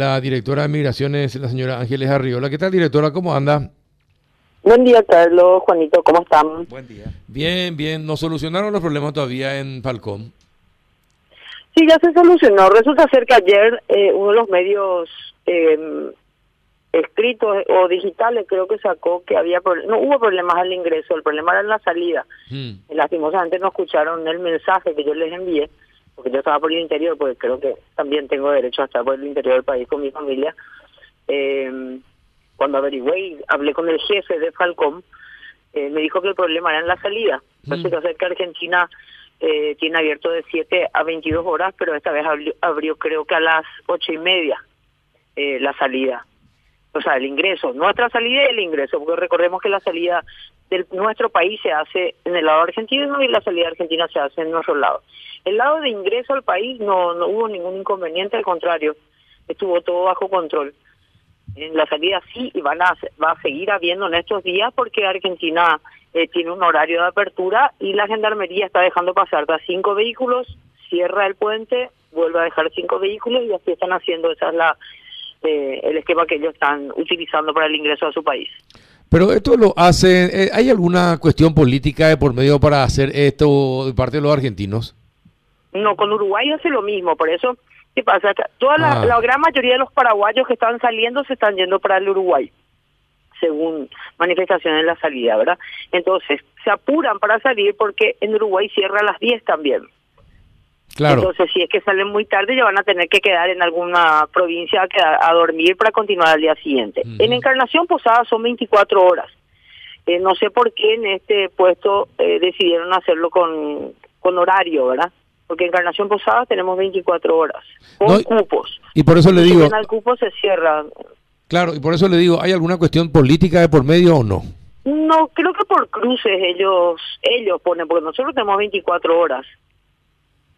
la directora de Migraciones, la señora Ángeles Arriola. ¿Qué tal, directora? ¿Cómo anda? Buen día, Carlos, Juanito, ¿cómo están? Buen día. Bien, bien. ¿No solucionaron los problemas todavía en Falcón? Sí, ya se solucionó. Resulta ser que ayer eh, uno de los medios eh, escritos o digitales creo que sacó que había no hubo problemas al ingreso, el problema era en la salida. Hmm. Lastimosamente no escucharon el mensaje que yo les envié, porque yo estaba por el interior, porque creo que también tengo derecho a estar por el interior del país con mi familia. Eh, cuando averigüé y hablé con el jefe de Falcom, eh, me dijo que el problema era en la salida. Entonces, mm. que Argentina eh, tiene abierto de 7 a 22 horas, pero esta vez abrió, creo que a las ocho y media eh, la salida o sea, el ingreso, nuestra salida y el ingreso, porque recordemos que la salida de nuestro país se hace en el lado argentino y la salida argentina se hace en nuestro lado. El lado de ingreso al país no, no hubo ningún inconveniente, al contrario, estuvo todo bajo control. En la salida sí y van a, va a seguir habiendo en estos días porque Argentina eh, tiene un horario de apertura y la gendarmería está dejando pasar a cinco vehículos, cierra el puente, vuelve a dejar cinco vehículos y así están haciendo, esa es la eh, el esquema que ellos están utilizando para el ingreso a su país. Pero esto lo hace, eh, ¿hay alguna cuestión política de por medio para hacer esto de parte de los argentinos? No, con Uruguay hace lo mismo, por eso, ¿qué pasa? Toda la, ah. la gran mayoría de los paraguayos que están saliendo se están yendo para el Uruguay, según manifestaciones en la salida, ¿verdad? Entonces, se apuran para salir porque en Uruguay cierra a las 10 también. Entonces, si es que salen muy tarde, ya van a tener que quedar en alguna provincia a, dormir para continuar al día siguiente. En Encarnación Posada son 24 horas. Eh, no sé por qué en este puesto eh, decidieron hacerlo con, con horario, ¿verdad? Porque en Encarnación Posada tenemos 24 horas, con cupos. Y por eso le digo... En el cupo se cierra. Claro, y por eso le digo, ¿hay alguna cuestión política de por medio o no? No, creo que por cruces ellos ellos ponen, porque nosotros tenemos 24 horas.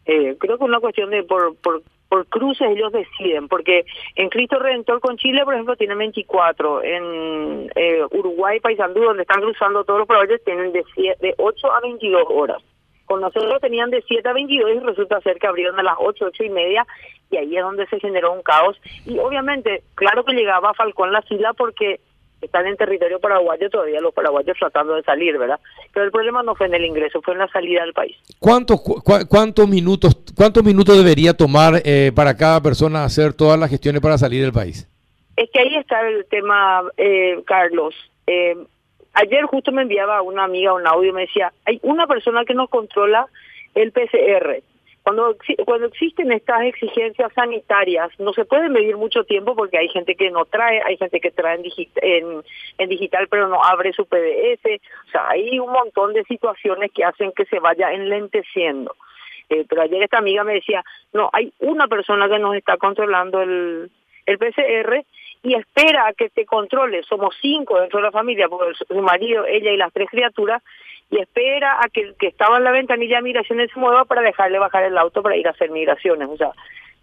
Eh, creo que es una cuestión de por, por, por cruces ellos deciden, porque en Cristo Redentor con Chile, por ejemplo, tienen 24, en eh, Uruguay, Paysandú, donde están cruzando todos los proyectos, tienen de, de 8 a 22 horas. Con nosotros tenían de 7 a 22 y resulta ser que abrieron a las 8, 8 y media y ahí es donde se generó un caos. Y obviamente, claro que llegaba Falcón la fila porque están en territorio paraguayo todavía los paraguayos tratando de salir, ¿verdad? Pero el problema no fue en el ingreso, fue en la salida del país. ¿Cuántos cuántos minutos cuántos minutos debería tomar eh, para cada persona hacer todas las gestiones para salir del país? Es que ahí está el tema, eh, Carlos. Eh, ayer justo me enviaba una amiga un audio y me decía, hay una persona que nos controla el PCR cuando, cuando existen estas exigencias sanitarias, no se puede medir mucho tiempo porque hay gente que no trae, hay gente que trae en, digital pero no abre su PDF. O sea, hay un montón de situaciones que hacen que se vaya enlenteciendo. Eh, pero ayer esta amiga me decía, no, hay una persona que nos está controlando el, el PCR y espera a que se controle. Somos cinco dentro de la familia, porque su marido, ella y las tres criaturas, y espera a que el que estaba en la ventanilla de migraciones se mueva para dejarle bajar el auto para ir a hacer migraciones. O sea,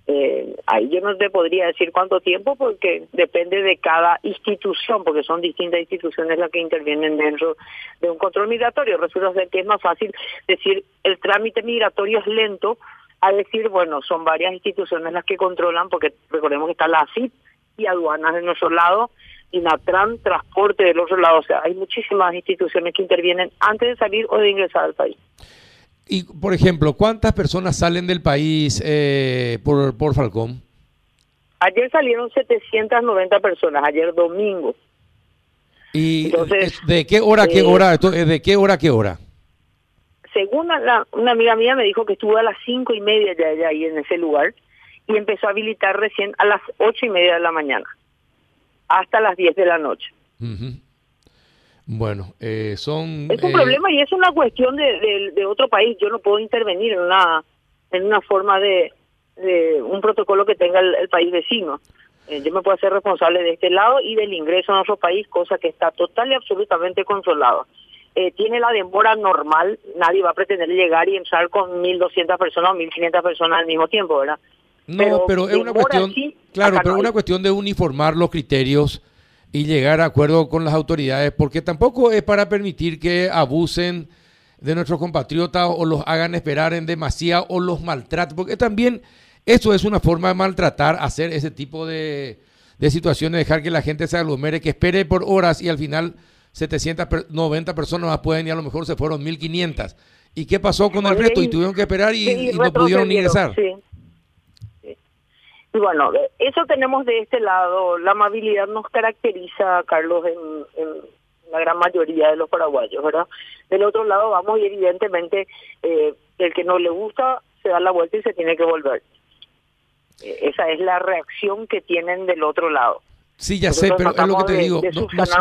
eh, ahí yo no te podría decir cuánto tiempo porque depende de cada institución, porque son distintas instituciones las que intervienen dentro de un control migratorio. Resulta ser que es más fácil decir el trámite migratorio es lento a decir, bueno, son varias instituciones las que controlan, porque recordemos que está la ACIP y aduanas de nuestro lado INATRAN, transporte del otro lado. O sea, hay muchísimas instituciones que intervienen antes de salir o de ingresar al país. Y, por ejemplo, ¿cuántas personas salen del país eh, por, por Falcón? Ayer salieron 790 personas, ayer domingo. ¿Y de qué hora qué eh, hora? ¿De qué hora qué hora? Según una amiga mía me dijo que estuvo a las cinco y media ya, ahí en ese lugar y empezó a habilitar recién a las ocho y media de la mañana hasta las 10 de la noche. Bueno, eh, son... Es un eh, problema y es una cuestión de, de, otro país. Yo no puedo intervenir en una, en una forma de, de un protocolo que tenga el, país vecino. Eh, yo me puedo hacer responsable de este lado y del ingreso a nuestro país, cosa que está total y absolutamente controlada. tiene la demora normal, nadie va a pretender llegar y entrar con 1.200 personas o 1.500 personas al mismo tiempo, ¿verdad? No, pero, es una cuestión, claro, pero una cuestión de uniformar los criterios y llegar a acuerdo con las autoridades, porque tampoco es para permitir que abusen de nuestros compatriotas o los hagan esperar en demasía o los maltraten, porque también Eso es una forma de maltratar, hacer ese tipo de, de situaciones, dejar que la gente se aglomere, que espere por horas y al final 790 personas más pueden y a lo mejor se fueron 1500. ¿Y qué pasó con el resto? Y tuvieron que esperar y, no pudieron ingresar. Sí. Y bueno, eso tenemos de este lado. La amabilidad nos caracteriza, Carlos, en, la gran mayoría de los paraguayos, ¿verdad? Del otro lado vamos y evidentemente eh, el que no le gusta se da la vuelta y se tiene que volver. Eh, esa es la reacción que tienen del otro lado. Sí, ya sé, pero es lo que te digo.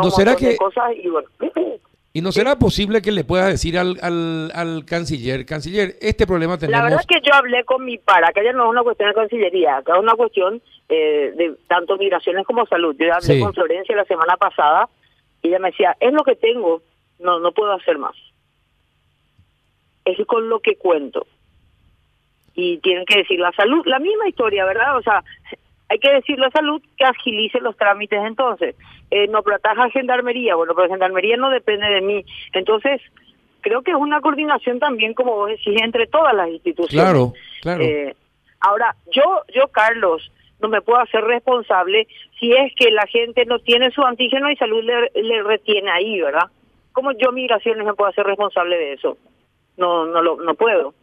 no, será que... y, no será posible que le pueda decir al, al, al, canciller, canciller, este problema tenemos... La verdad es que yo hablé con mi para, que ya no es una cuestión de cancillería, acá es una cuestión eh, de tanto migraciones como salud. Yo hablé con Florencia la semana pasada y ella me decía, es lo que tengo, no, no puedo hacer más. Es con lo que cuento y tienen que decir la salud, la misma historia, ¿verdad? O sea, hay que decir la salud que agilice los trámites entonces. Eh, no protaja Gendarmería, bueno, pero Gendarmería no depende de mí. Entonces, creo que es una coordinación también, como vos decís, entre todas las instituciones. Claro, claro. Eh, ahora, yo, yo, Carlos, no me puedo hacer responsable si es que la gente no tiene su antígeno y salud le, le retiene ahí, ¿verdad? ¿Cómo yo, migraciones, me puedo hacer responsable de eso? No, no, lo, no puedo.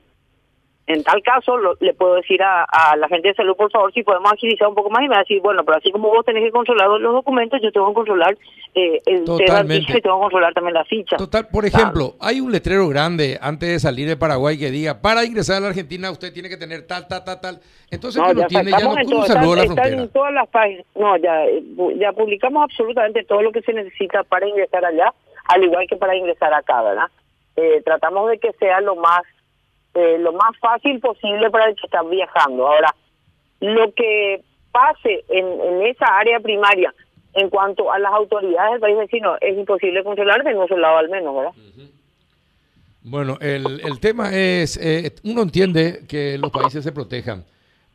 En tal caso, le puedo decir a, la gente de salud, por favor, si podemos agilizar un poco más y me va a decir, bueno, pero así como vos tenés que controlar los documentos, yo tengo que controlar eh, el Totalmente. y tengo que controlar también la ficha. Total, por ejemplo, hay un letrero grande antes de salir de Paraguay que diga, para ingresar a la Argentina usted tiene que tener tal, tal, tal, tal. Entonces, no, ya tiene, ya no la frontera. en todas las páginas. No, ya, ya publicamos absolutamente todo lo que se necesita para ingresar allá, al igual que para ingresar acá, ¿verdad? Eh, tratamos de que sea lo más eh, lo más fácil posible para el que está viajando. Ahora, lo que pase en, en esa área primaria en cuanto a las autoridades del país vecino es imposible controlar de nuestro lado al menos, ¿verdad? Bueno, el, el tema es, eh, uno entiende que los países se protejan,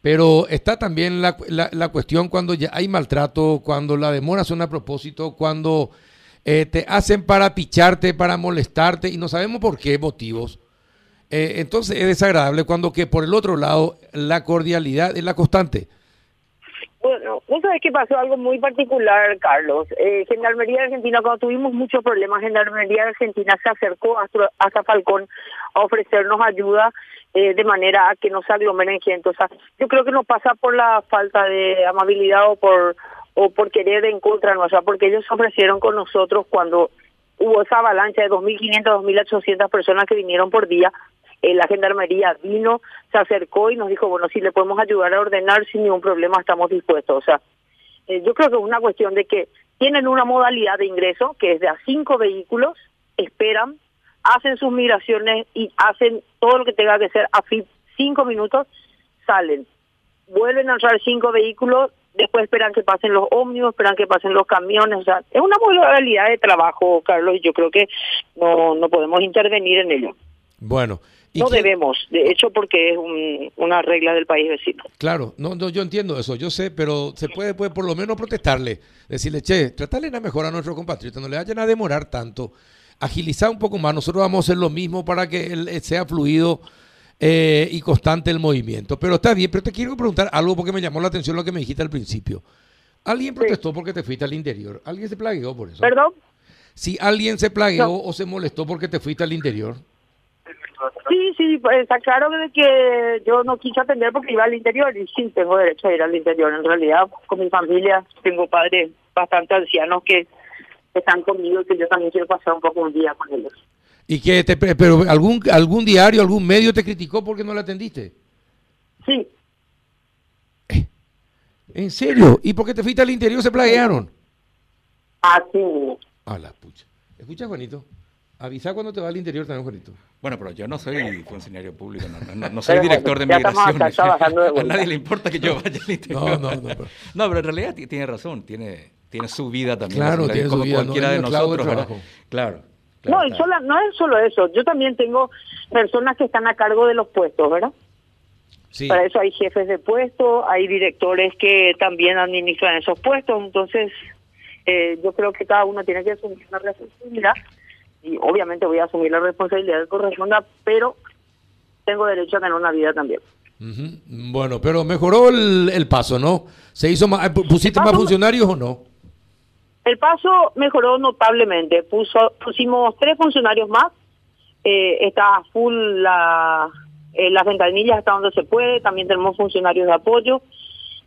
pero está también la, la, la, cuestión cuando ya hay maltrato, cuando la demora son a propósito, cuando eh, te hacen para picharte, para molestarte, y no sabemos por qué motivos. Eh, entonces es desagradable cuando que por el otro lado la cordialidad es la constante. Bueno, vos sabés que pasó algo muy particular, Carlos. Eh, Gendarmería Argentina, cuando tuvimos muchos problemas, Gendarmería Argentina se acercó hasta, Falcón a ofrecernos ayuda eh, de manera a que no se aglomeren gente. O sea, yo creo que no pasa por la falta de amabilidad o por o por querer en contra nuestra, porque ellos ofrecieron con nosotros cuando hubo esa avalancha de 2.500, 2.800 personas que vinieron por día eh, la gendarmería vino, se acercó y nos dijo, bueno, si le podemos ayudar a ordenar sin ningún problema, estamos dispuestos. O sea, eh, yo creo que es una cuestión de que tienen una modalidad de ingreso que es de a cinco vehículos, esperan, hacen sus migraciones y hacen todo lo que tenga que hacer a cinco minutos, salen, vuelven a entrar cinco vehículos, después esperan que pasen los ómnibus, esperan que pasen los camiones, o sea, es una modalidad de trabajo, Carlos, y yo creo que no, no podemos intervenir en ello. Bueno, no debemos, de hecho, porque es una regla del país vecino. Claro, no, no, yo entiendo eso, yo sé, pero se puede, puede por lo menos protestarle, decirle, che, tratarle de mejorar a nuestro compatriota, no le vayan a demorar tanto, agilizar un poco más, nosotros vamos a hacer lo mismo para que eh, sea fluido eh, y constante el movimiento. Pero está bien, pero te quiero preguntar algo porque me llamó la atención lo que me dijiste al principio. ¿Alguien protestó porque te fuiste al interior? ¿Alguien se plagueó por eso? ¿Perdón? Si alguien se plagueó o se molestó porque te fuiste al interior. Sí, sí, pues está claro de que yo no quise atender porque iba al interior y sí, tengo derecho a ir al interior. En realidad, con mi familia, tengo padres bastante ancianos que están conmigo y que yo también quiero pasar un poco un día con ellos. ¿Y que te, pero algún algún diario, algún medio te criticó porque no la atendiste? Sí. Eh, ¿En serio? ¿Y por qué te fuiste al interior se plaguearon? Así. A la pucha. Escucha, Juanito. Avisa cuando te va al interior también, Juanito. Bueno, pero yo no soy funcionario público, no, soy director de migraciones. a nadie le importa que yo vaya al interior. No, no, no. Pero, no, pero en realidad tiene razón, tiene, tiene su vida también. Claro, tiene como su vida, cualquiera de nosotros. Claro. no, y sola, no es solo eso. Yo también tengo personas que están a cargo de los puestos, ¿verdad? Sí. Para eso hay jefes de puesto, hay directores que también administran esos puestos. Entonces, eh, yo creo que cada uno tiene que asumir una responsabilidad y obviamente voy a asumir la responsabilidad que corresponda, pero tengo derecho a tener una vida también. Bueno, pero mejoró el, paso, ¿no? ¿Se hizo más, pusiste más funcionarios o no? El paso mejoró notablemente. Puso, pusimos tres funcionarios más. Eh, está full la, eh, las ventanillas hasta donde se puede. También tenemos funcionarios de apoyo.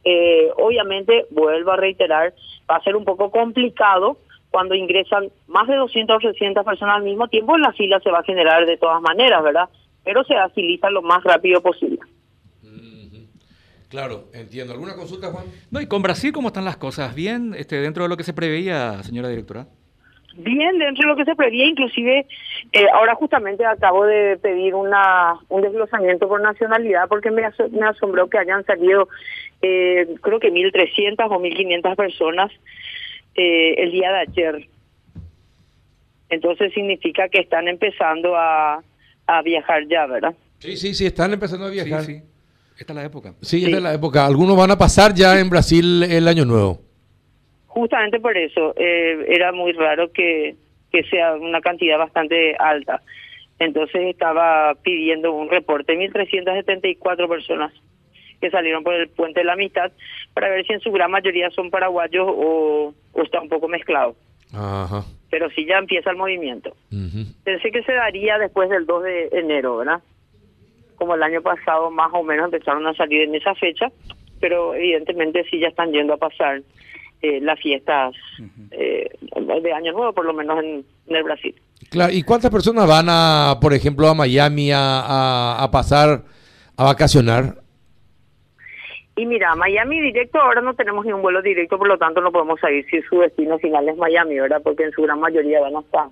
Eh, obviamente, vuelvo a reiterar, va a ser un poco complicado cuando ingresan más de 200 o 300 personas al mismo tiempo. La fila se va a generar de todas maneras, ¿verdad? Pero se agiliza lo más rápido posible. Claro, entiendo. ¿Alguna consulta, Juan? No, y con Brasil, ¿cómo están las cosas? ¿Bien este, dentro de lo que se preveía, señora directora? Bien, dentro de lo que se preveía, inclusive eh, ahora justamente acabo de pedir una un desglosamiento por nacionalidad porque me, me asombró que hayan salido eh, creo que 1.300 o 1.500 personas eh, el día de ayer. Entonces significa que están empezando a, a viajar ya, ¿verdad? Sí, sí, sí, están empezando a viajar. Sí, sí. Esta es la época. Sí, esta es la época. Algunos van a pasar ya en Brasil el año nuevo. Justamente por eso. Eh, era muy raro que, que sea una cantidad bastante alta. Entonces estaba pidiendo un reporte, 1.374 personas que salieron por el puente de la amistad, para ver si en su gran mayoría son paraguayos o, está un poco mezclado. Ajá. Pero sí ya empieza el movimiento. Pensé que se daría después del 2 de enero, ¿verdad? como el año pasado más o menos empezaron a salir en esa fecha, pero evidentemente sí ya están yendo a pasar eh, las fiestas eh, de Año Nuevo, por lo menos en, el Brasil. Claro, ¿y cuántas personas van a, por ejemplo, a Miami a, a, pasar, a vacacionar? Y mira, Miami directo, ahora no tenemos ni un vuelo directo, por lo tanto no podemos salir si su destino final es Miami, ¿verdad? Porque en su gran mayoría van hasta,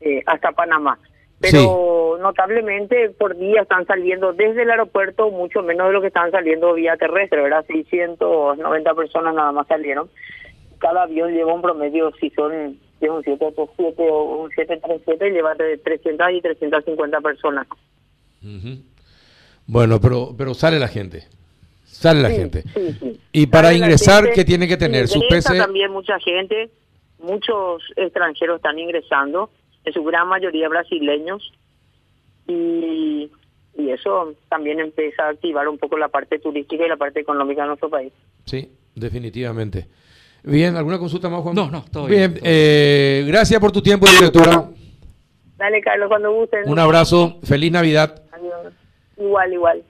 eh, hasta Panamá pero notablemente por día están saliendo desde el aeropuerto mucho menos de lo que están saliendo vía terrestre, ¿verdad? 690 personas nada más salieron. Cada avión lleva un promedio, si son si es un 787 o un 737, lleva de 300 y 350 personas. Bueno, pero pero sale la gente. Sale la gente. Y para ingresar, ¿qué tiene que tener? Su PC... también mucha gente, muchos extranjeros están ingresando en su gran mayoría brasileños, y, y eso también empieza a activar un poco la parte turística y la parte económica de nuestro país. Sí, definitivamente. Bien, ¿alguna consulta más, Juan? No, no, todo bien. bien eh, gracias por tu tiempo, directora. Dale, Carlos, cuando gusten. Un abrazo, feliz Navidad. Adiós. Igual, igual.